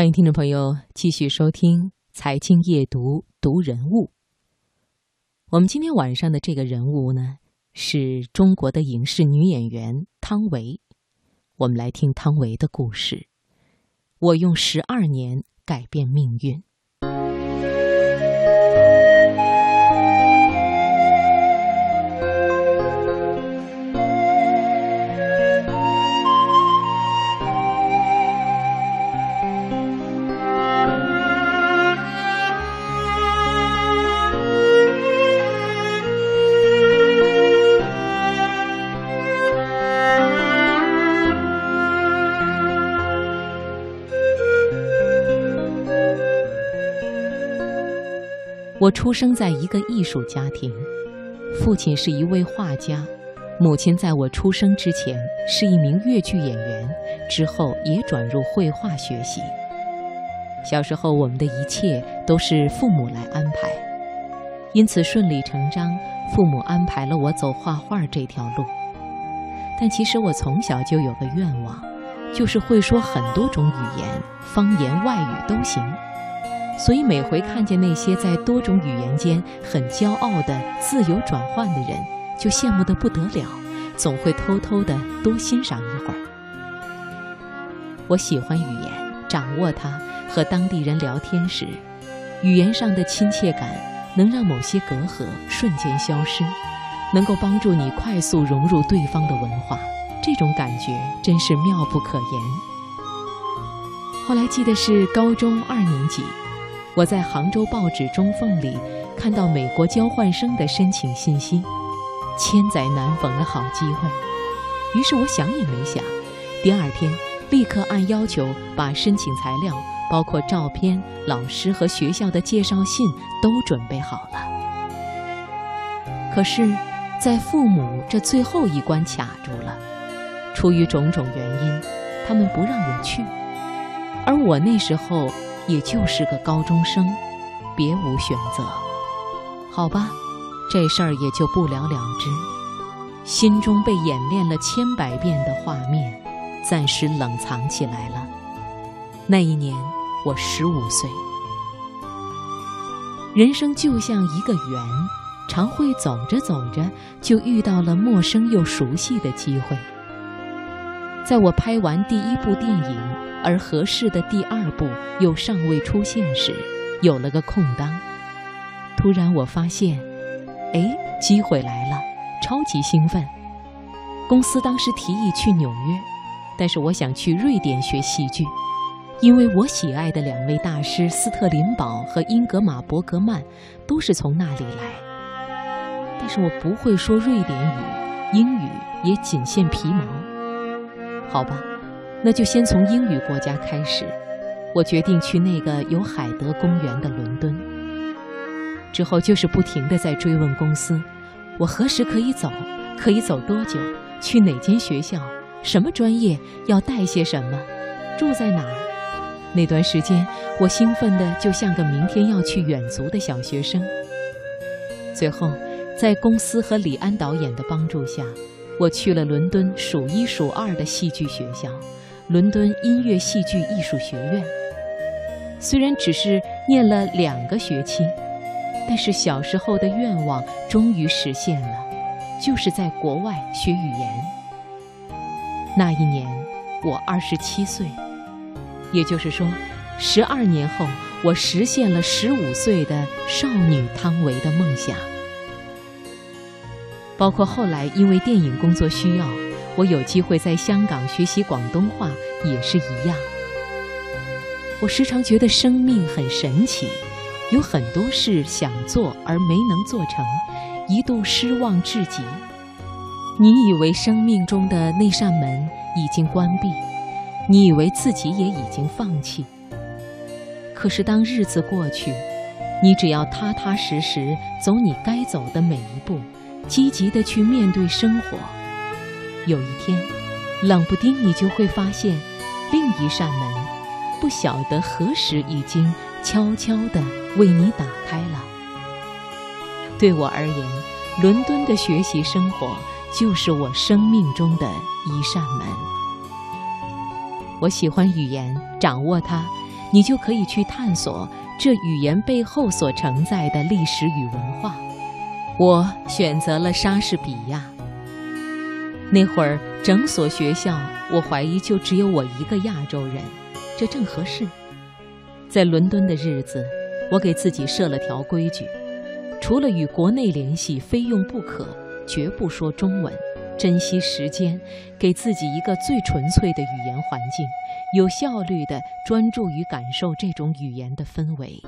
欢迎听众朋友继续收听《财经夜读》读人物。我们今天晚上的这个人物呢，是中国的影视女演员汤唯。我们来听汤唯的故事。我用十二年改变命运。我出生在一个艺术家庭，父亲是一位画家，母亲在我出生之前是一名越剧演员，之后也转入绘画学习。小时候，我们的一切都是父母来安排，因此顺理成章，父母安排了我走画画这条路。但其实我从小就有个愿望，就是会说很多种语言，方言、外语都行。所以每回看见那些在多种语言间很骄傲的自由转换的人，就羡慕得不得了，总会偷偷的多欣赏一会儿。我喜欢语言，掌握它，和当地人聊天时，语言上的亲切感能让某些隔阂瞬间消失，能够帮助你快速融入对方的文化，这种感觉真是妙不可言。后来记得是高中二年级。我在杭州报纸《中缝》里看到美国交换生的申请信息，千载难逢的好机会。于是我想也没想，第二天立刻按要求把申请材料，包括照片、老师和学校的介绍信都准备好了。可是，在父母这最后一关卡住了，出于种种原因，他们不让我去，而我那时候。也就是个高中生，别无选择。好吧，这事儿也就不了了之。心中被演练了千百遍的画面，暂时冷藏起来了。那一年我十五岁。人生就像一个圆，常会走着走着就遇到了陌生又熟悉的机会。在我拍完第一部电影。而合适的第二部又尚未出现时，有了个空当。突然我发现，哎，机会来了，超级兴奋。公司当时提议去纽约，但是我想去瑞典学戏剧，因为我喜爱的两位大师斯特林堡和英格玛伯格曼都是从那里来。但是我不会说瑞典语，英语也仅限皮毛。好吧。那就先从英语国家开始。我决定去那个有海德公园的伦敦。之后就是不停地在追问公司：我何时可以走？可以走多久？去哪间学校？什么专业？要带些什么？住在哪儿？那段时间，我兴奋的就像个明天要去远足的小学生。最后，在公司和李安导演的帮助下，我去了伦敦数一数二的戏剧学校。伦敦音乐戏剧艺术学院，虽然只是念了两个学期，但是小时候的愿望终于实现了，就是在国外学语言。那一年我二十七岁，也就是说，十二年后我实现了十五岁的少女汤唯的梦想。包括后来因为电影工作需要。我有机会在香港学习广东话，也是一样。我时常觉得生命很神奇，有很多事想做而没能做成，一度失望至极。你以为生命中的那扇门已经关闭，你以为自己也已经放弃。可是当日子过去，你只要踏踏实实走你该走的每一步，积极地去面对生活。有一天，冷不丁你就会发现，另一扇门，不晓得何时已经悄悄地为你打开了。对我而言，伦敦的学习生活就是我生命中的一扇门。我喜欢语言，掌握它，你就可以去探索这语言背后所承载的历史与文化。我选择了莎士比亚。那会儿整所学校，我怀疑就只有我一个亚洲人，这正合适。在伦敦的日子，我给自己设了条规矩：除了与国内联系，非用不可，绝不说中文。珍惜时间，给自己一个最纯粹的语言环境，有效率地专注于感受这种语言的氛围。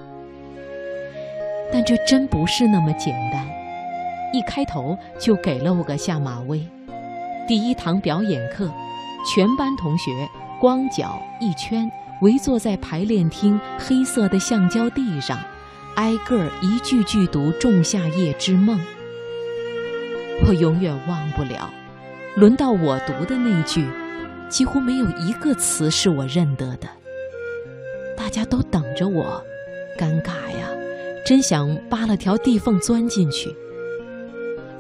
但这真不是那么简单。一开头就给了我个下马威。第一堂表演课，全班同学光脚一圈围坐在排练厅黑色的橡胶地上，挨个一句句读《仲夏夜之梦》。我永远忘不了。轮到我读的那句，几乎没有一个词是我认得的。大家都等着我，尴尬呀！真想扒了条地缝钻进去。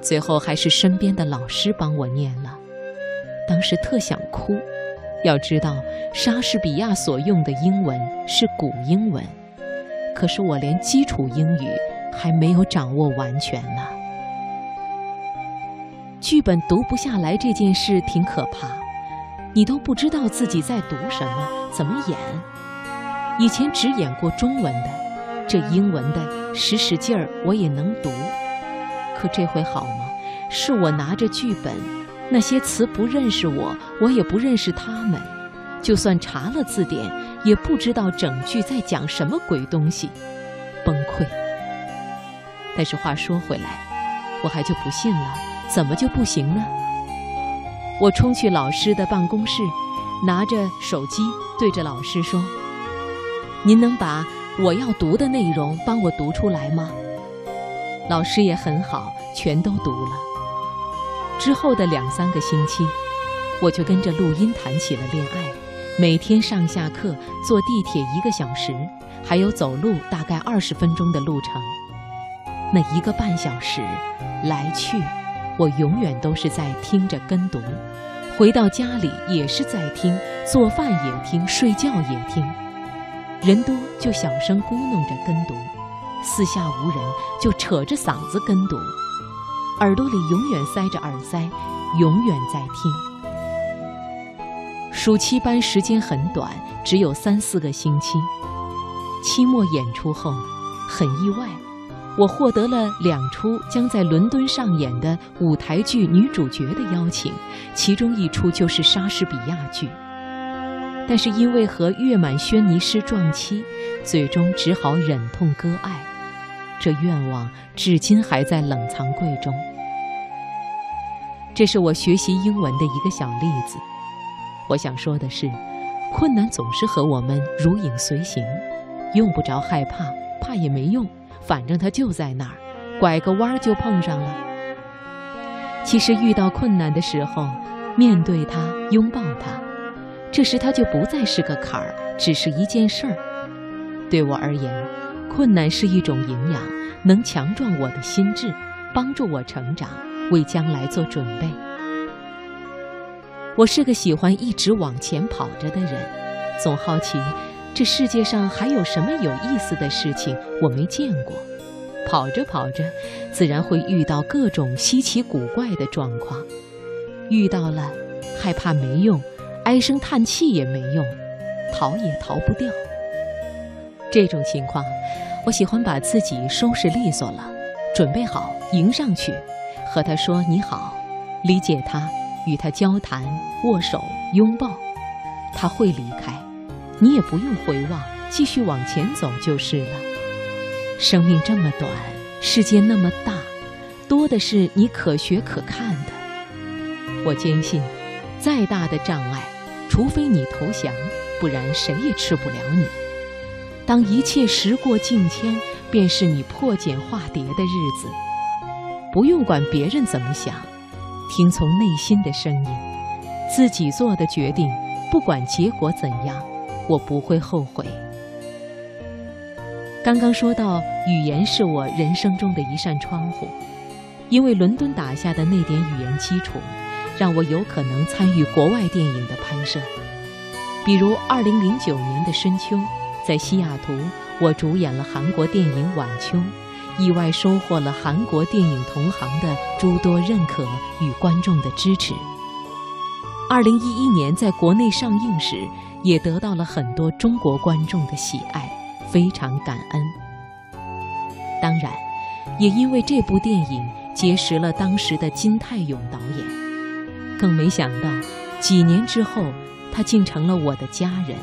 最后还是身边的老师帮我念了。当时特想哭，要知道莎士比亚所用的英文是古英文，可是我连基础英语还没有掌握完全呢。剧本读不下来这件事挺可怕，你都不知道自己在读什么，怎么演。以前只演过中文的，这英文的使使劲儿我也能读。可这回好吗？是我拿着剧本，那些词不认识我，我也不认识他们。就算查了字典，也不知道整句在讲什么鬼东西，崩溃。但是话说回来，我还就不信了。怎么就不行呢？我冲去老师的办公室，拿着手机对着老师说：“您能把我要读的内容帮我读出来吗？”老师也很好，全都读了。之后的两三个星期，我就跟着录音谈起了恋爱，每天上下课坐地铁一个小时，还有走路大概二十分钟的路程。那一个半小时来去。我永远都是在听着跟读，回到家里也是在听，做饭也听，睡觉也听。人多就小声咕哝着跟读，四下无人就扯着嗓子跟读，耳朵里永远塞着耳塞，永远在听。暑期班时间很短，只有三四个星期。期末演出后，很意外。我获得了两出将在伦敦上演的舞台剧女主角的邀请，其中一出就是莎士比亚剧。但是因为和月满轩尼诗撞期，最终只好忍痛割爱。这愿望至今还在冷藏柜中。这是我学习英文的一个小例子。我想说的是，困难总是和我们如影随形，用不着害怕，怕也没用。反正它就在那儿，拐个弯儿就碰上了。其实遇到困难的时候，面对它，拥抱它，这时它就不再是个坎儿，只是一件事儿。对我而言，困难是一种营养，能强壮我的心智，帮助我成长，为将来做准备。我是个喜欢一直往前跑着的人，总好奇。这世界上还有什么有意思的事情我没见过？跑着跑着，自然会遇到各种稀奇古怪的状况。遇到了，害怕没用，唉声叹气也没用，逃也逃不掉。这种情况，我喜欢把自己收拾利索了，准备好迎上去，和他说你好，理解他，与他交谈、握手、拥抱，他会离开。你也不用回望，继续往前走就是了。生命这么短，世界那么大，多的是你可学可看的。我坚信，再大的障碍，除非你投降，不然谁也吃不了你。当一切时过境迁，便是你破茧化蝶的日子。不用管别人怎么想，听从内心的声音，自己做的决定，不管结果怎样。我不会后悔。刚刚说到，语言是我人生中的一扇窗户，因为伦敦打下的那点语言基础，让我有可能参与国外电影的拍摄。比如2009年的《深秋》，在西雅图，我主演了韩国电影《晚秋》，意外收获了韩国电影同行的诸多认可与观众的支持。二零一一年在国内上映时，也得到了很多中国观众的喜爱，非常感恩。当然，也因为这部电影结识了当时的金泰勇导演，更没想到几年之后，他竟成了我的家人。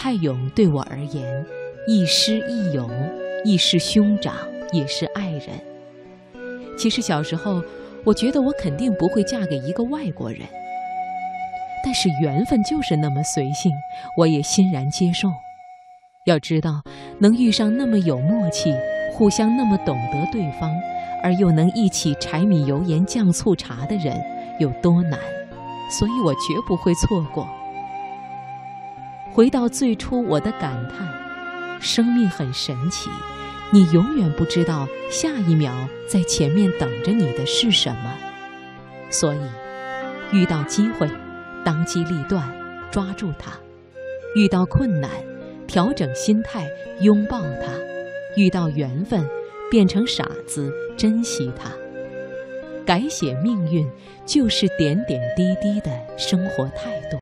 泰勇对我而言，亦师亦友，亦是兄长，也是爱人。其实小时候，我觉得我肯定不会嫁给一个外国人，但是缘分就是那么随性，我也欣然接受。要知道，能遇上那么有默契、互相那么懂得对方，而又能一起柴米油盐酱醋茶的人有多难，所以我绝不会错过。回到最初我的感叹，生命很神奇，你永远不知道下一秒在前面等着你的是什么。所以，遇到机会，当机立断，抓住它；遇到困难，调整心态，拥抱它；遇到缘分，变成傻子，珍惜它。改写命运，就是点点滴滴的生活态度。